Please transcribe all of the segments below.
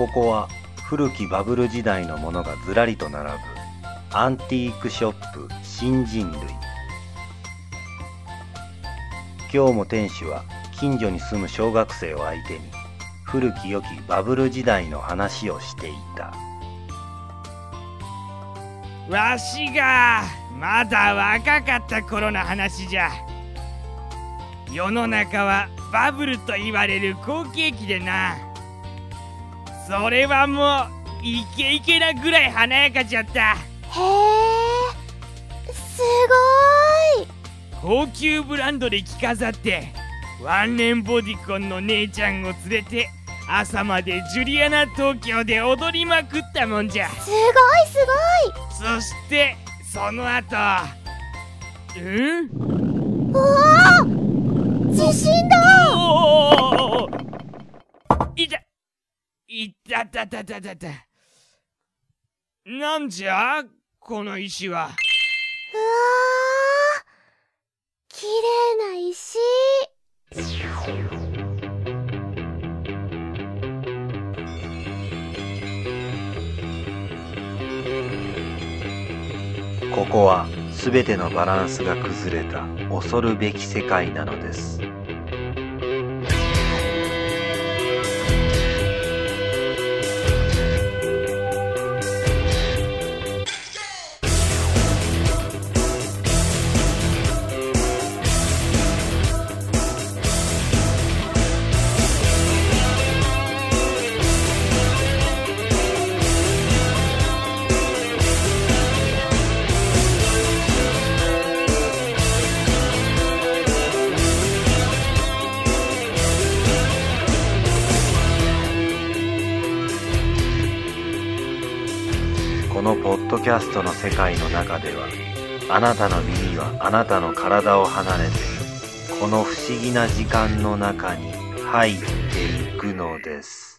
ここは古きバブル時代のものがずらりと並ぶアンティークショップ新人類。今日も店主は近所に住む小学生を相手に古き良きバブル時代の話をしていた。わしがまだ若かった頃の話じゃ。世の中はバブルと言われる好景気でな。それはもうイケイケなぐらい華やかじゃった。へえすごい。高級ブランドで着飾ってワンレンボディコンの姉ちゃんを連れて朝までジュリアナ東京で踊りまくったもんじゃ。すごいすそしてその後。うん？ごいうわー地震だいたたたたた。たなんじゃこの石は。うわー綺麗な石。ここは全てのバランスが崩れた恐るべき世界なのですキャストの世界の中ではあなたの耳はあなたの体を離れてこの不思議な時間の中に入っていくのです。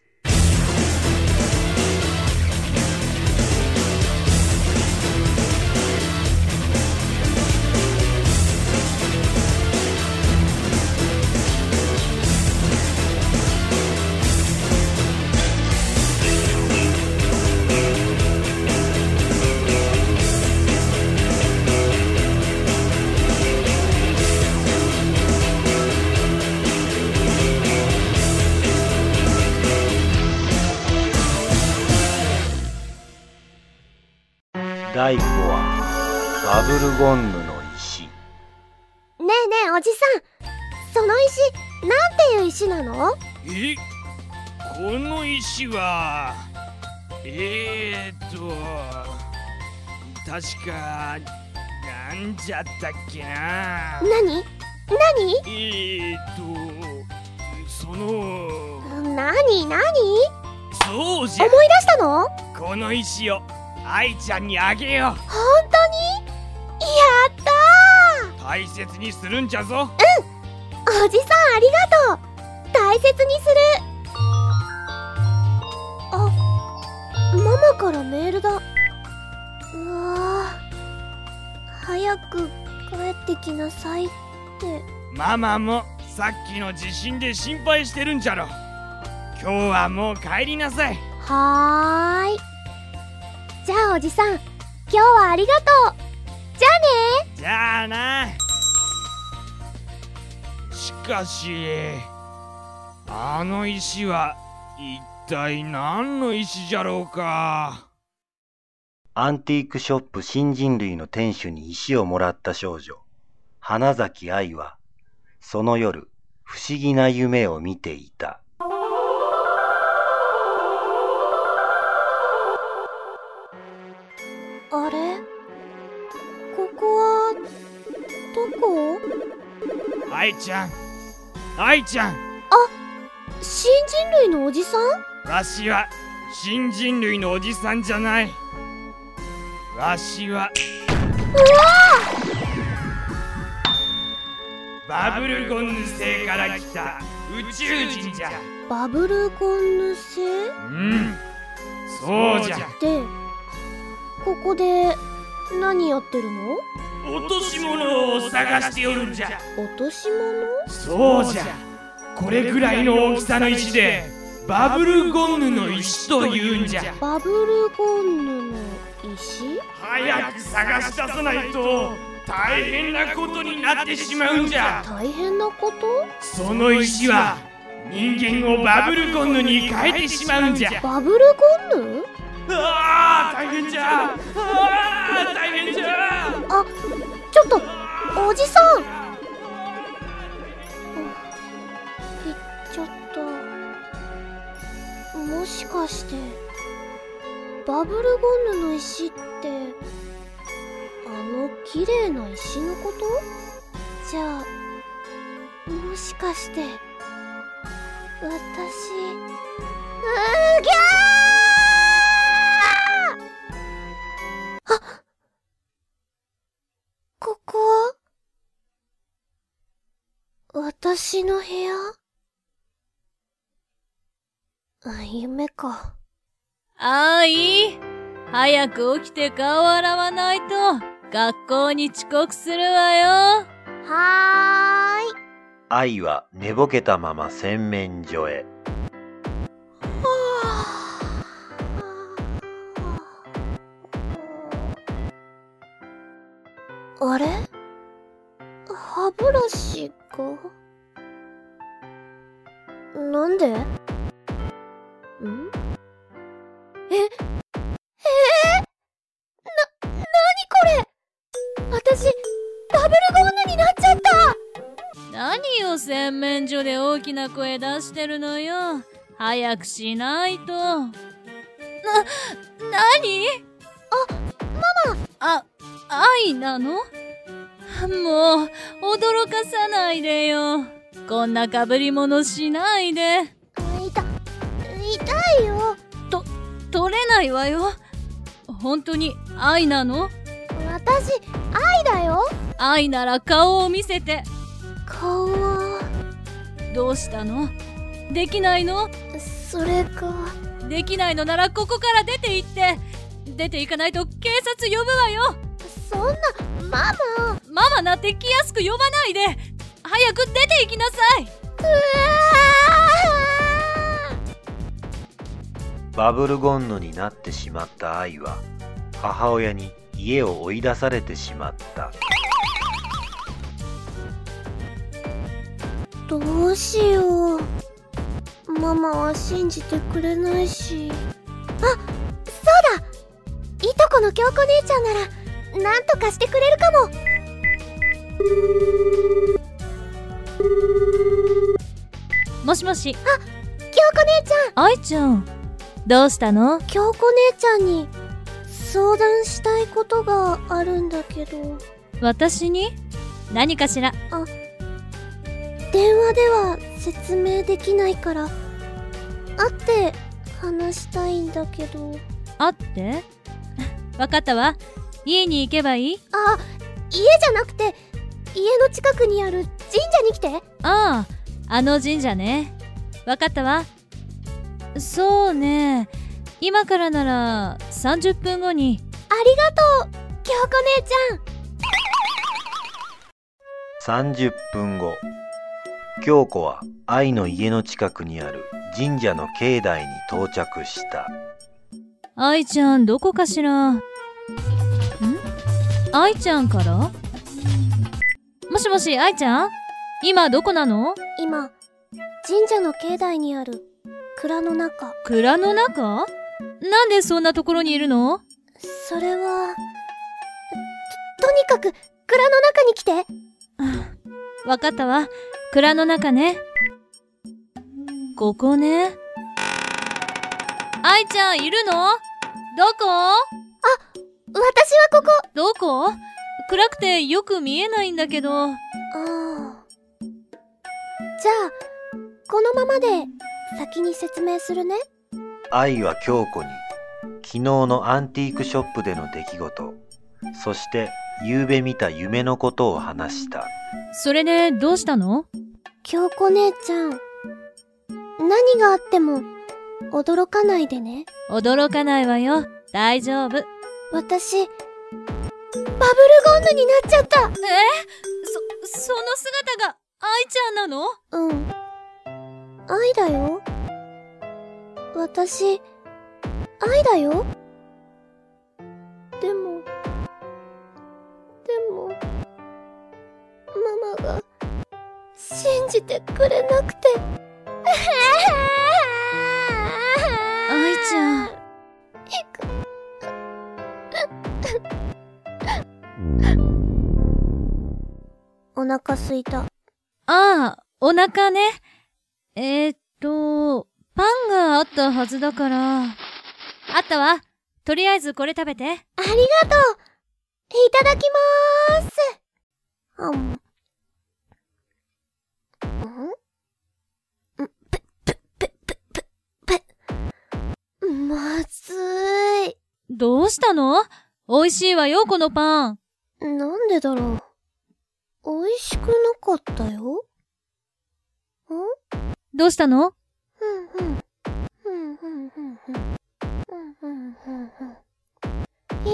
第5話バブルゴンヌの石。ねえねえおじさん。その石なんていう石なの？えこの石はえー、っと確かなんじゃったっけな。何？何？えー、っとその何？何？そうじゃ。思い出したの？この石を愛ちゃんにあげよう。本当に？やった大切にするんじゃぞ。ーおじさんありがとう。大切にする。あママからメールだ。うわー。早く帰ってきなさいって。ママもさっきの地震で心配してるんじゃろ。今日はもう帰りなさい。はーいじゃあおじさん今日はありがとう。じゃあね。じゃあな。しかしあの石は一体何の石じゃろうか。アンティークショップ新人類の店主に石をもらった少女花崎愛はその夜不思議な夢を見ていたこ？愛ちゃん。愛ちゃん。新人類のおじさん？わしは新人類のおじさんじゃない。わしは。バブルゴンヌ星から来た。宇宙人じゃ。バブルゴンヌ星？うん。そうじゃ。でここで何やってるの？落とし物を探しておるんじゃ。落とし物？そうじゃ。これぐらいの大きさの石でバブルゴンヌの石というんじゃ。バブルゴンヌの石？早く探し出さないと大変なことになってしまうんじゃ。大変なこと？その石は人間をバブルゴンヌに変えてしまうんじゃ。バブルゴンヌああ大変じゃ。ああ大変じゃちょっとおじさん。言っちゃったもしかしてバブルゴンヌの石ってあの綺麗な石のこと？じゃあもしかして私うーぎゃー！私の部屋？あ、夢か。あい早く起きて顔を洗わないと学校に遅刻するわよ。はーい。愛は寝ぼけたまま洗面所へ。歯ブラシがなんで？ん？え、え？ー、な、なにこれ？私、ダブルゴンヌになっちゃった！何を洗面所で大きな声出してるのよ？早くしないと。な、なに？あ、ママあ、愛なの？もう、驚かさないでよ。こんな被り物しないで。痛、痛いよ。と、取れないわよ。本当に愛なの？私、愛だよ。愛なら顔を見せて。顔は。どうしたの？できないの？それが。できないのならここから出て行って。出て行かないと警察呼ぶわよ。そんな、ママ。ママなんて気安く呼ばないで。早く出て行きなさい。うわバブルゴンヌになってしまった愛は母親に家を追い出されてしまったどうしようママは信じてくれないしあそうだいとこの京子姉ちゃんならなんとかしてくれるかも。もしもし。あ、京子姉ちゃん。愛ちゃん、どうしたの？京子姉ちゃんに相談したいことがあるんだけど。私に？何かしら？電話では説明できないから。会って話したいんだけど。会って？わかったわ。家に行けばいい？あ家じゃなくて家の近くにある神社に来てああ、あの神社ね。わかったわ。そうね。今からなら30分後に。ありがとう京子姉ちゃん30分後京子は愛の家の近くにある神社の境内に到着した愛ちゃんどこかしら？ん愛ちゃんから？もしもし愛ちゃん？今どこなの？今神社の境内にある蔵の中。蔵の中？なんでそんなところにいるの？それはととにかく蔵の中に来て。わかったわ。蔵の中ね。ここね。愛ちゃんいるの？どこ？私はここ。どこ？暗くてよく見えないんだけど。ああじゃあこのままで先に説明するね。愛は京子に昨日のアンティークショップでの出来事。そして夕べ見た夢のことを話した。それでどうしたの？京子姉ちゃん。何があっても驚かないでね。驚かないわよ。大丈夫。私バブルゴンヌになっちゃったえ？そ、その姿が愛ちゃんなの？うん愛だよ私、愛だよ。でも、でも、ママが、信じてくれなくて。愛ちゃん。お腹すいた。ああ、お腹ね。えー、っと、パンがあったはずだから。あったわ。とりあえずこれ食べて。ありがとういただきまーすあん。んんぺ、ぺ、ぺ、ぺ、ぺ、ぺ。まずい。どうしたの？美味しいわよ、このパン。なんでだろう。美味しくなかったよ。ん？どうしたの？ふんふん。ふんふんふんふん。ふんふんふんふん。いい匂い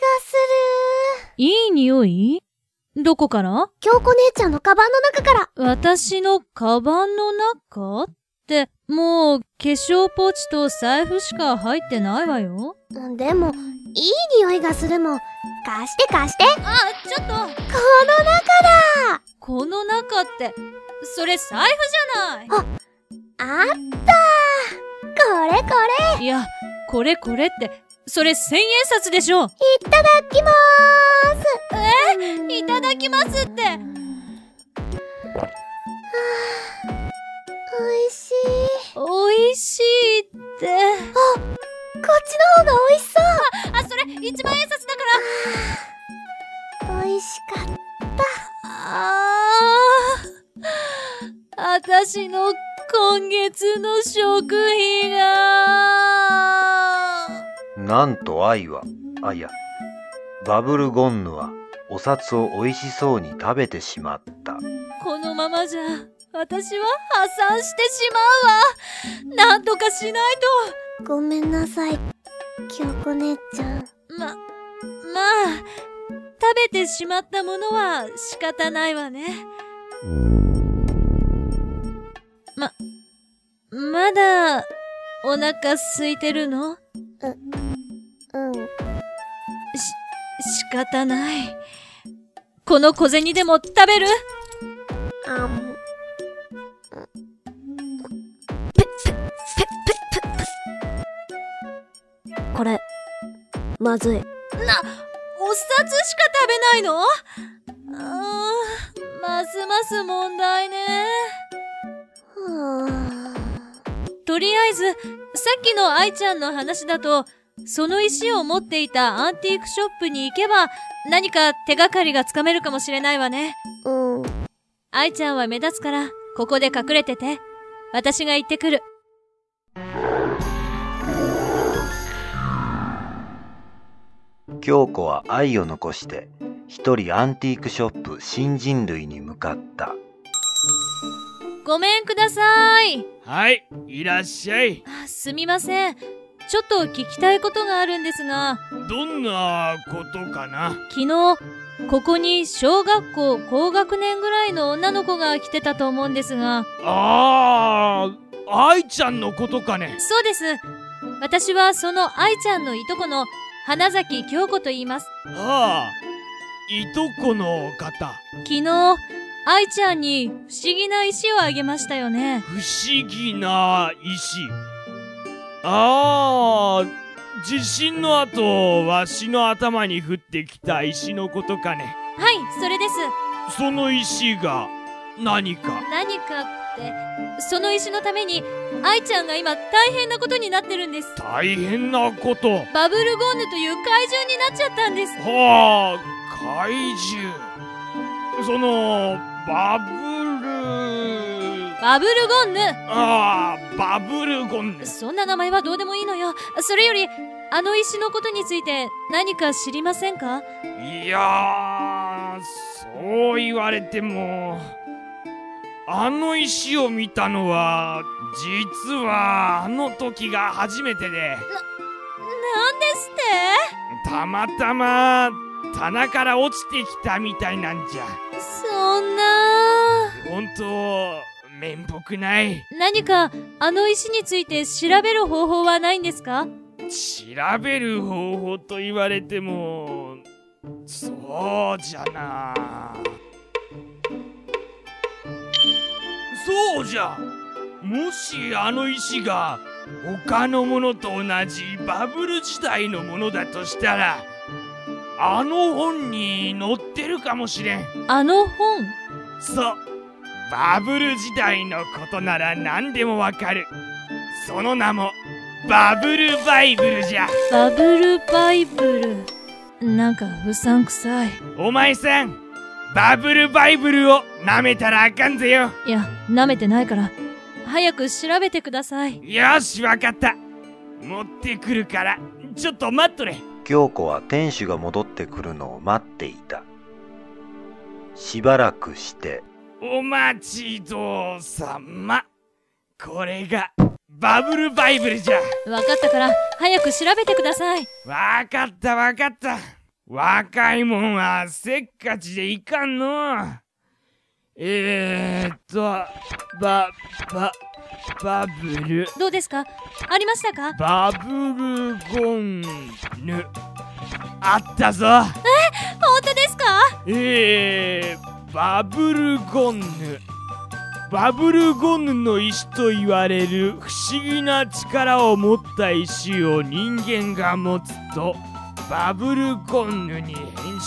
がする。いい匂い？どこから？京子姉ちゃんのカバンの中から。私のカバンの中？って、もう化粧ポーチと財布しか入ってないわよ。でも、いい匂いがするもん。貸して貸して。あ、ちょっと。この中だ。この中って、それ財布じゃない。あったこれこれ。いや、これこれって、それ千円札でしょ。いただきまーすいただきますって。はあおいしい。美味しいって。こっちの方が美味しそうあ、それ一万円札だから美味しかっああ、私の今月の食費が。なんと愛は、あ、いや、バブルゴンヌはお札を美味しそうに食べてしまった。このままじゃ、私は破産してしまうわ。なんとかしないた。ごめんなさい、京子姉ちゃん。と。ま、まあ、食べてしまったものは仕方ないわね。ま、まだ、お腹空いてるの？うん。し、仕方ない。この小銭でも食べる？あん。これ、まずい。な、お札しか食べないの？あーますます問題ね。はとりあえず、さっきの愛ちゃんの話だと、その石を持っていたアンティークショップに行けば、何か手がかりがつかめるかもしれないわね。あ、うん。愛ちゃんは目立つから、ここで隠れてて。私が行ってくる。京子は愛を残して、一人アンティークショップ新人類に向かった。ごめんください。はいいらっしゃいあすみません。ちょっと聞きたいことがあるんですが、どんなことかな？昨日、ここに小学校高学年ぐらいの女の子が来てたと思うんですが、ああ愛ちゃんのことかね？そうです。私はその愛ちゃんのいとこの花崎京子と言います。ああいとこの方昨日、愛ちゃんに不思議な石をあげましたよね。不思議な石ああ地震の後わしの頭に降ってきた石のことかねはい、それです。その石が何か？何かって、その石のために愛ちゃんが今大変なことになってるんです。大変なこと？バブルゴンヌという怪獣になっちゃったんです。はあ怪獣。そのバブル。バブルゴンヌああバブルゴンヌそんな名前はどうでもいいのよ。それより、あの石のことについて何か知りませんか？いやーそう言われてもあの石を見たのは実はあの時が初めてで。なんですって？たまたま棚から落ちてきたみたいなんじゃ。そんな。本当面目ない。何かあの石について調べる方法はないんですか？調べる方法と言われてもそうじゃなそうじゃ。もしあの石が他のものと同じバブル時代のものだとしたらあの本に載ってるかもしれん。あの本？そう。バブル時代のことなら何でもわかる。その名もバブルバイブルじゃ。バブルバイブル。なんかうさんくさい。お前さんバブルバイブルを舐めたらあかんぜよ。いや舐めてないから早く調べてください。よしわかった。持ってくるからちょっと待っとれ。京子は店主が戻ってくるのを待っていた。しばらくして、お待ちどうさま。これがバブルバイブルじゃ。わかったから早く調べてください。わかったわかった若いもんはせっかちでいかんの。えー、っとバババブル。どうですか？ありましたか？バブルゴンヌ。あったぞ。本当ですか？えー、バブルゴンヌ。バブルゴンヌの石と言われる不思議な力を持った石を人間が持つとバブルゴンヌに変身。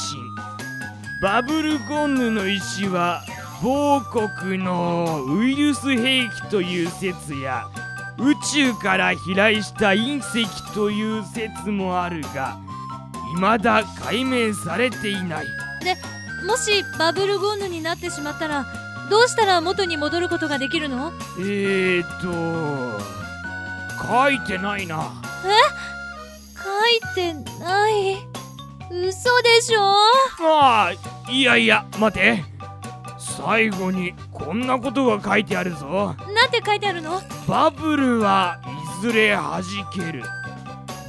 バブルゴンヌの石は某国のウイルス兵器という説や宇宙から飛来した隕石という説もあるが未だ解明されていない。もしバブルゴンヌになってしまったらどうしたら元に戻ることができるの？えーと書いてないな書いてない。嘘でしょ？ああいやいや待て。最後にこんなことが書いてあるぞ。なんて書いてあるの？バブルはいずれ弾ける。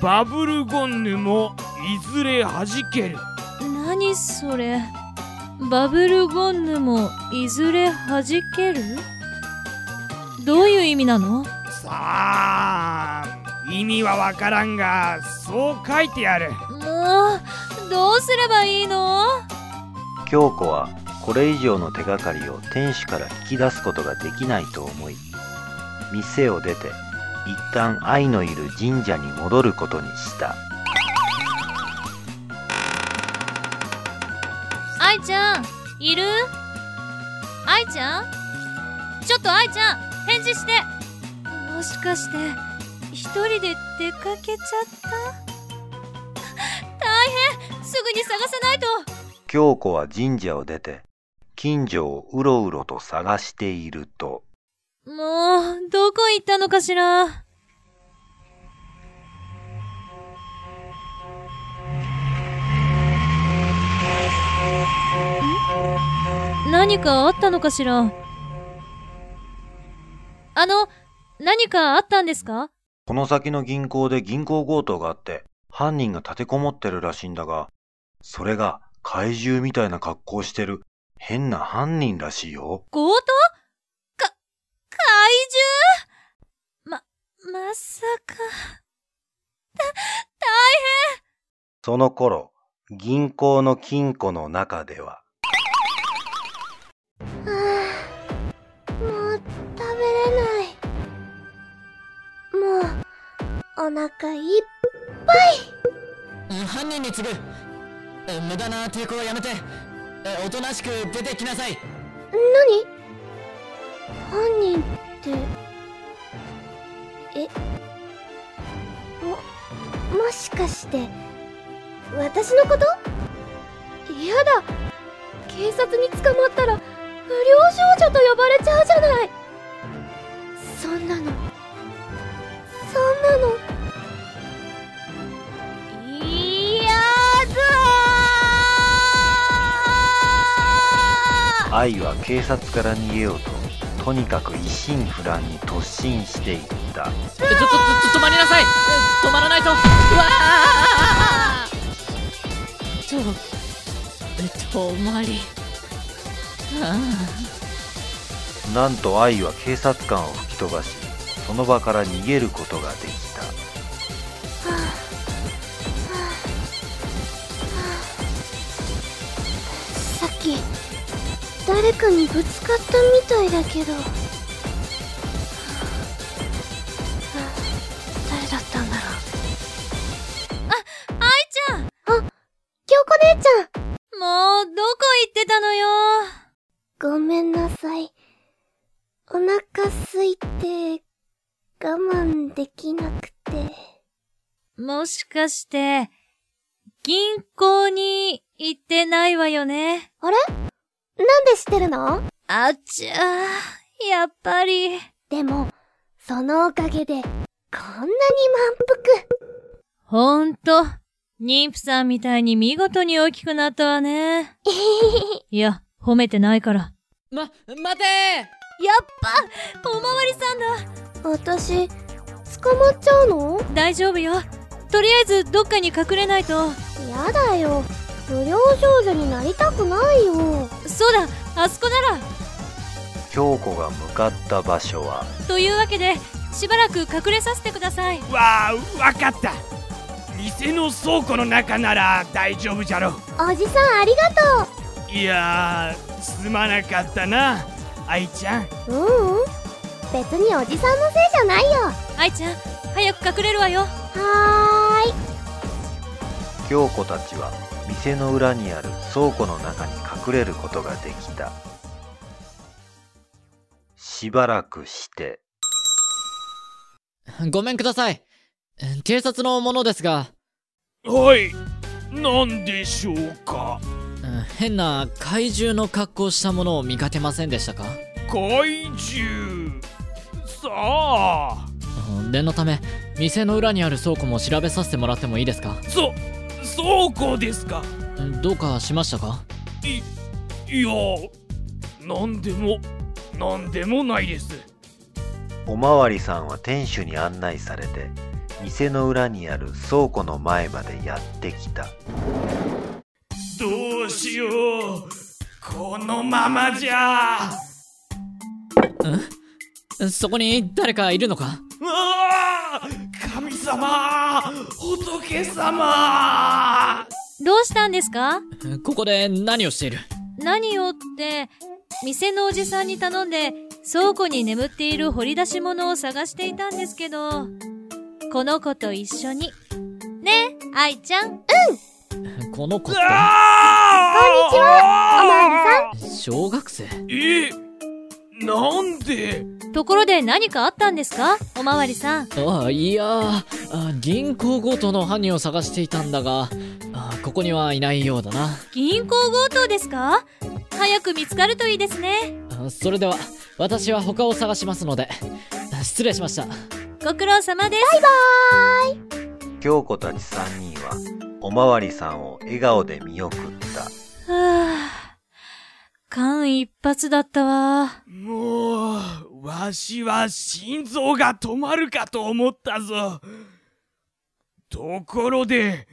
バブルゴンヌもいずれ弾ける。何それ？バブルゴンヌもいずれ弾ける？どういう意味なの？さあ意味はわからんがそう書いてある。もうどうすればいいの？京子はこれ以上の手がかりを店主から聞き出すことができないと思い、店を出て一旦愛のいる神社に戻ることにした。愛ちゃんいる？愛ちゃん？ちょっと愛ちゃん返事して。もしかして一人で出かけちゃった？大変！すぐに探さないと！京子は神社を出て近所をうろうろと探していると、もうどこ行ったのかしら？ん？何かあったのかしら？あの何かあったんですか？この先の銀行で銀行強盗があって犯人が立てこもってるらしいんだが、それが怪獣みたいな格好してる変な犯人らしいよ。強盗？か怪獣？ま、まさか。た、大その頃、銀行の金庫の中では、お腹いっうん犯人に次ぐ。え無駄な抵抗はやめて。えおとなしく出てきなさい。何？犯人って。え？ももしかして私のこと？やだ。警察に捕まったら不良少女と呼ばれちゃうじゃない。そんなの。そんなの愛は警察から逃げようと、とにかく一心不乱に突進していった。えちょ止まりなさい。え止まらないと。うわー。ちょえ止まり。あなんと愛は警察官を吹き飛ばしその場から逃げることができ誰かにぶつかったみたいだけど。はあ誰だったんだろう。愛ちゃん。京子姉ちゃん。もう、どこ行ってたのよ。ごめんなさい。お腹空いて我慢できなくて。もしかして、銀行に行ってないわよね。あれ？なんで知ってるの？あっちゃー、やっぱり。でもそのおかげでこんなに満腹ほんと、妊婦さんみたいに見事に大きくなったわね。いや、褒めてないから。ま、待てやっぱ、おまわりさんだ。私捕まっちゃうの？大丈夫よ。とりあえず、どっかに隠れないと。やだよ不良少女になりたくないよ。そうだ、あそこなら。京子が向かった場所は。というわけで、しばらく隠れさせてください。わあわかった。店の倉庫の中なら大丈夫じゃろ。おじさんありがいやーすまなかったな愛ちゃん。とうううん。別におじさんのせいじゃないよ。愛ちゃん、早く隠れるわよ。はーい。京子たちは店の裏にある倉庫の中に隠れることができた。しばらくして。ごめんください。警察の者ですが、はい。何でしょうか？うん変な怪獣の格好したものを見かけませんでしたか？怪獣。さあ。うん念のため、店の裏にある倉庫も調べさせてもらってもいいですか？そ倉庫ですか。うんどうかしましたか？いいや何でも何でもないです。おまわりさんは店主に案内されて店の裏にある倉庫の前までやってきた。どうしよう。このままじゃ。そこに誰かいるのか？うわあ神様仏様。どうしたんですか？ここで何をしている？何をって、店のおじさんに頼んで、倉庫に眠っている掘り出し物を探していたんですけど、この子と一緒に。ね愛ちゃん。この子こんにちは。おまわりさん。て小学生？えなんで？ところで何かあったんですか？おまわりさん。あいやーあ銀行強盗の犯人を探していたんだがあここにはいないようだな銀行強盗ですか？早く見つかるといいですね。あそれでは私は他を探しますのであ失礼しましたご苦労様です。京子たち3人はおまわりさんを笑顔で見送ったはぁ。間一髪だったわ。もうわしは心臓が止まるかと思ったぞ。ところで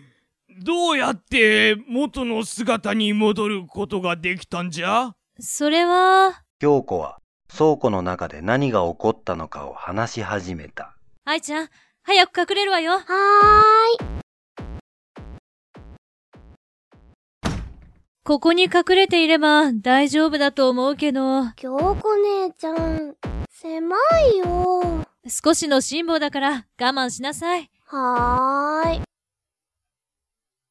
どうやって元の姿に戻ることができたんじゃ？それは、京子は倉庫の中で何が起こったのかを話し始めた。愛ちゃん、早く隠れるわよ。はーいここに隠れていれば大丈夫だと思うけど、京子姉ちゃん狭いよ。少しの辛抱だから我慢しなさい。はーい。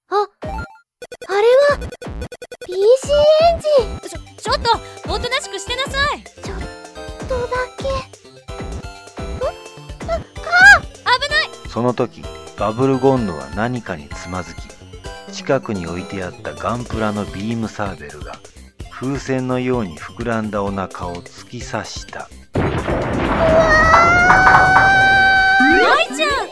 ああれは PC エンジ。ンちょ、ちょっとおとなしくしてなさい。ちょっとだけ。危ない。その時バブルゴンヌは何かにつまずき近くに置いてあったガンプラのビームサーベルが風船のように膨らんだお腹を突き刺した。愛ちゃん！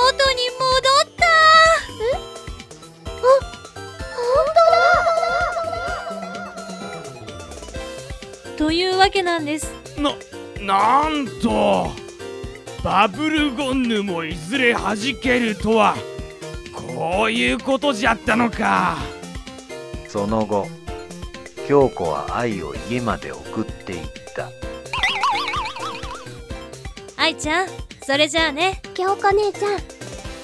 元に戻った！というわけなんです。ななんとバブルゴンヌもいずれ弾けるとはこういうことじゃったのか。その後京子は愛を家まで送っていった。愛ちゃんそれじゃあね。京子姉ちゃん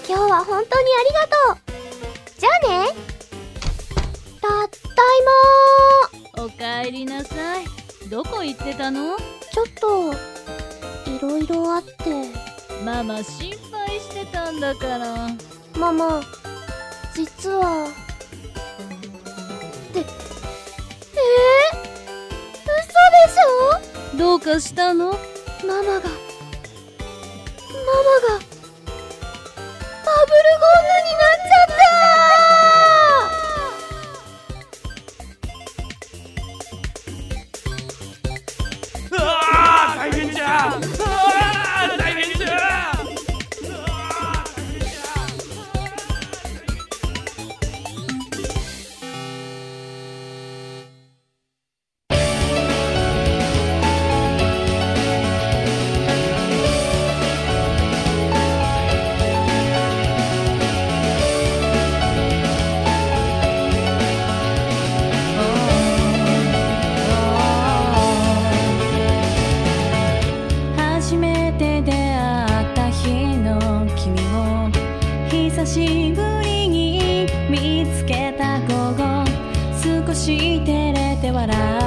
今日は本当にありがとう。じゃあね。たったいおかえりなさい。どこ行ってたの？まちょっといろいろあって。ママ心配してたんだから。ママ実は。ってえー、嘘でしどうかしたの？ょママがママがバブルゴンヌになっちゃって久しぶりに見つけた午後。少し照れて笑う。